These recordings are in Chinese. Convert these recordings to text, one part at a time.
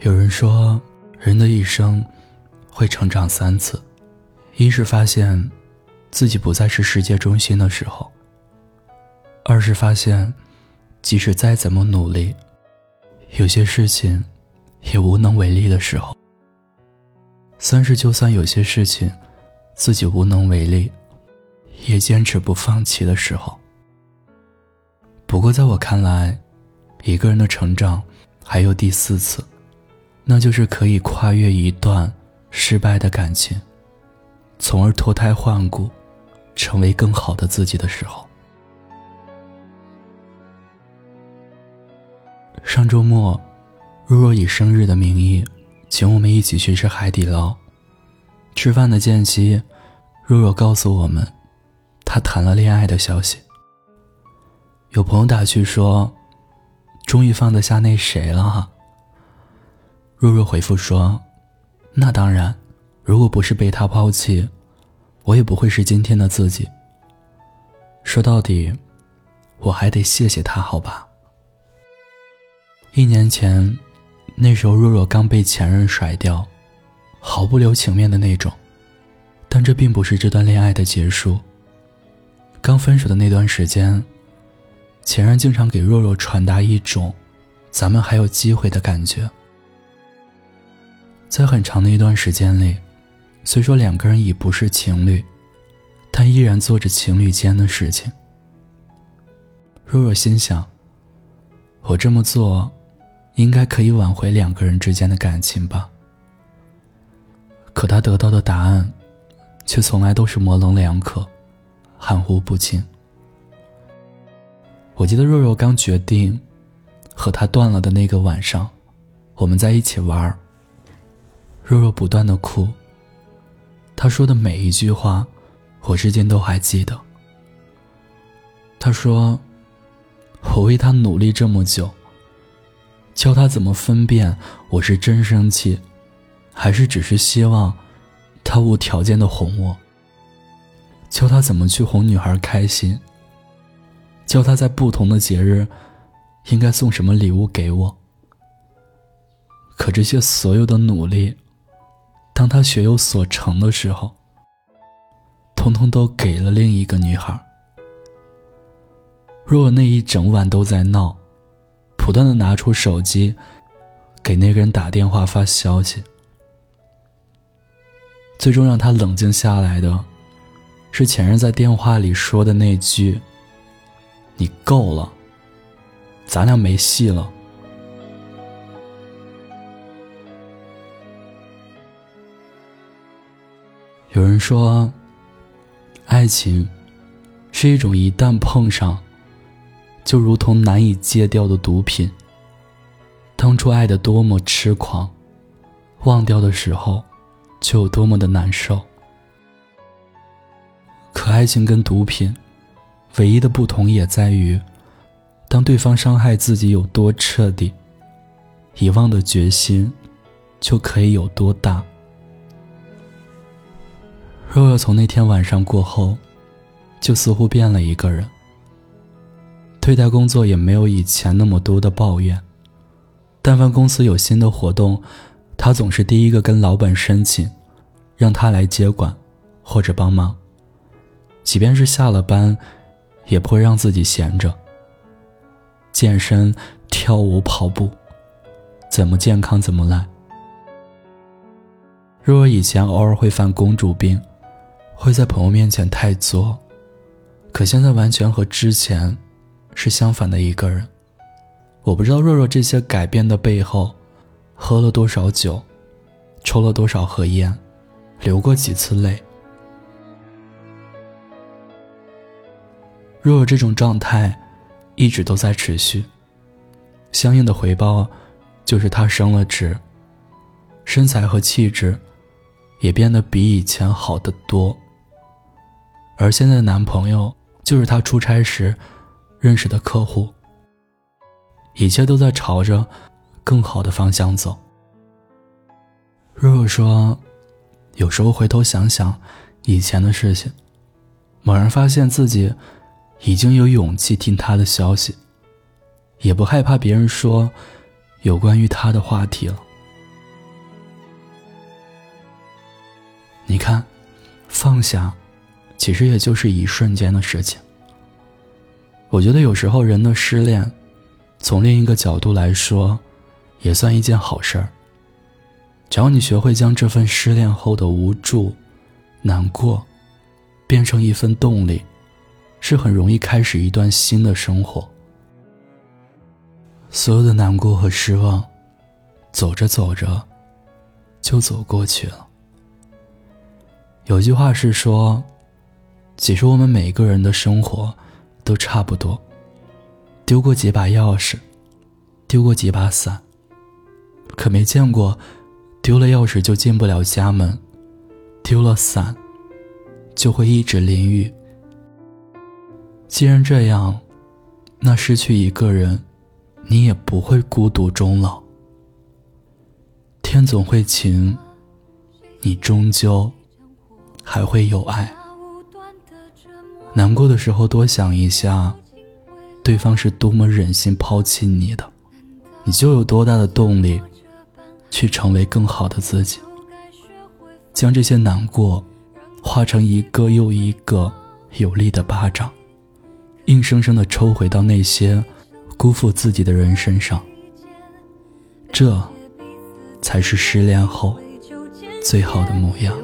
有人说，人的一生会成长三次：一是发现自己不再是世界中心的时候；二是发现，即使再怎么努力，有些事情也无能为力的时候；三是就算有些事情自己无能为力，也坚持不放弃的时候。不过，在我看来，一个人的成长还有第四次。那就是可以跨越一段失败的感情，从而脱胎换骨，成为更好的自己的时候。上周末，若若以生日的名义，请我们一起去吃海底捞。吃饭的间隙，若若告诉我们，她谈了恋爱的消息。有朋友打趣说：“终于放得下那谁了哈。”若若回复说：“那当然，如果不是被他抛弃，我也不会是今天的自己。说到底，我还得谢谢他，好吧？一年前，那时候若若刚被前任甩掉，毫不留情面的那种。但这并不是这段恋爱的结束。刚分手的那段时间，前任经常给若若传达一种‘咱们还有机会’的感觉。”在很长的一段时间里，虽说两个人已不是情侣，但依然做着情侣间的事情。若若心想：“我这么做，应该可以挽回两个人之间的感情吧。”可她得到的答案，却从来都是模棱两可、含糊不清。我记得若若刚决定和他断了的那个晚上，我们在一起玩儿。若若不断的哭。他说的每一句话，我至今都还记得。他说：“我为他努力这么久，教他怎么分辨我是真生气，还是只是希望他无条件的哄我。教他怎么去哄女孩开心，教他在不同的节日应该送什么礼物给我。可这些所有的努力。”当他学有所成的时候，通通都给了另一个女孩。若那一整晚都在闹，不断的拿出手机，给那个人打电话发消息。最终让他冷静下来的，是前任在电话里说的那句：“你够了，咱俩没戏了。”有人说，爱情是一种一旦碰上，就如同难以戒掉的毒品。当初爱的多么痴狂，忘掉的时候，就有多么的难受。可爱情跟毒品，唯一的不同也在于，当对方伤害自己有多彻底，遗忘的决心就可以有多大。若若从那天晚上过后，就似乎变了一个人。对待工作也没有以前那么多的抱怨。但凡公司有新的活动，他总是第一个跟老板申请，让他来接管或者帮忙。即便是下了班，也不会让自己闲着。健身、跳舞、跑步，怎么健康怎么来。若若以前偶尔会犯公主病。会在朋友面前太作，可现在完全和之前是相反的一个人。我不知道若若这些改变的背后，喝了多少酒，抽了多少盒烟，流过几次泪。若若这种状态一直都在持续，相应的回报就是她升了职，身材和气质也变得比以前好得多。而现在的男朋友就是她出差时认识的客户。一切都在朝着更好的方向走。如果说有时候回头想想以前的事情，猛然发现自己已经有勇气听他的消息，也不害怕别人说有关于他的话题了。你看，放下。其实也就是一瞬间的事情。我觉得有时候人的失恋，从另一个角度来说，也算一件好事儿。只要你学会将这份失恋后的无助、难过，变成一份动力，是很容易开始一段新的生活。所有的难过和失望，走着走着，就走过去了。有句话是说，其实我们每个人的生活。都差不多。丢过几把钥匙，丢过几把伞，可没见过丢了钥匙就进不了家门，丢了伞就会一直淋雨。既然这样，那失去一个人，你也不会孤独终老。天总会晴，你终究还会有爱。难过的时候，多想一下，对方是多么忍心抛弃你的，你就有多大的动力，去成为更好的自己。将这些难过，化成一个又一个有力的巴掌，硬生生的抽回到那些辜负自己的人身上。这，才是失恋后最好的模样。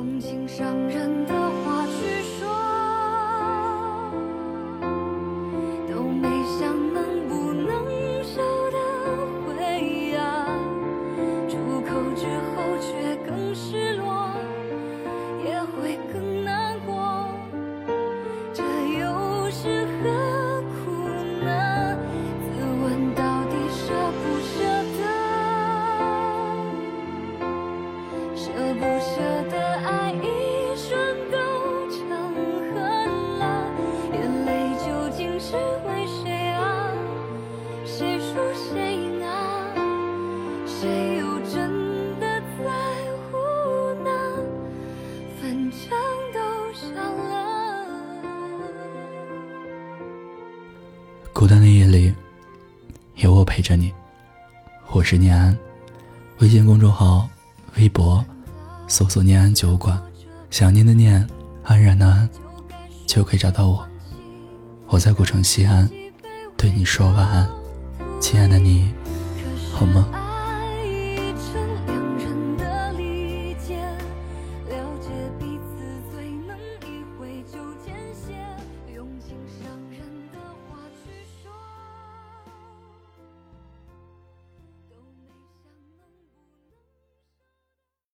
孤单的夜里，有我陪着你。我是念安，微信公众号、微博搜索“念安酒馆”，想念的念，安然的安，就可以找到我。我在古城西安，对你说晚安，亲爱的你，好吗？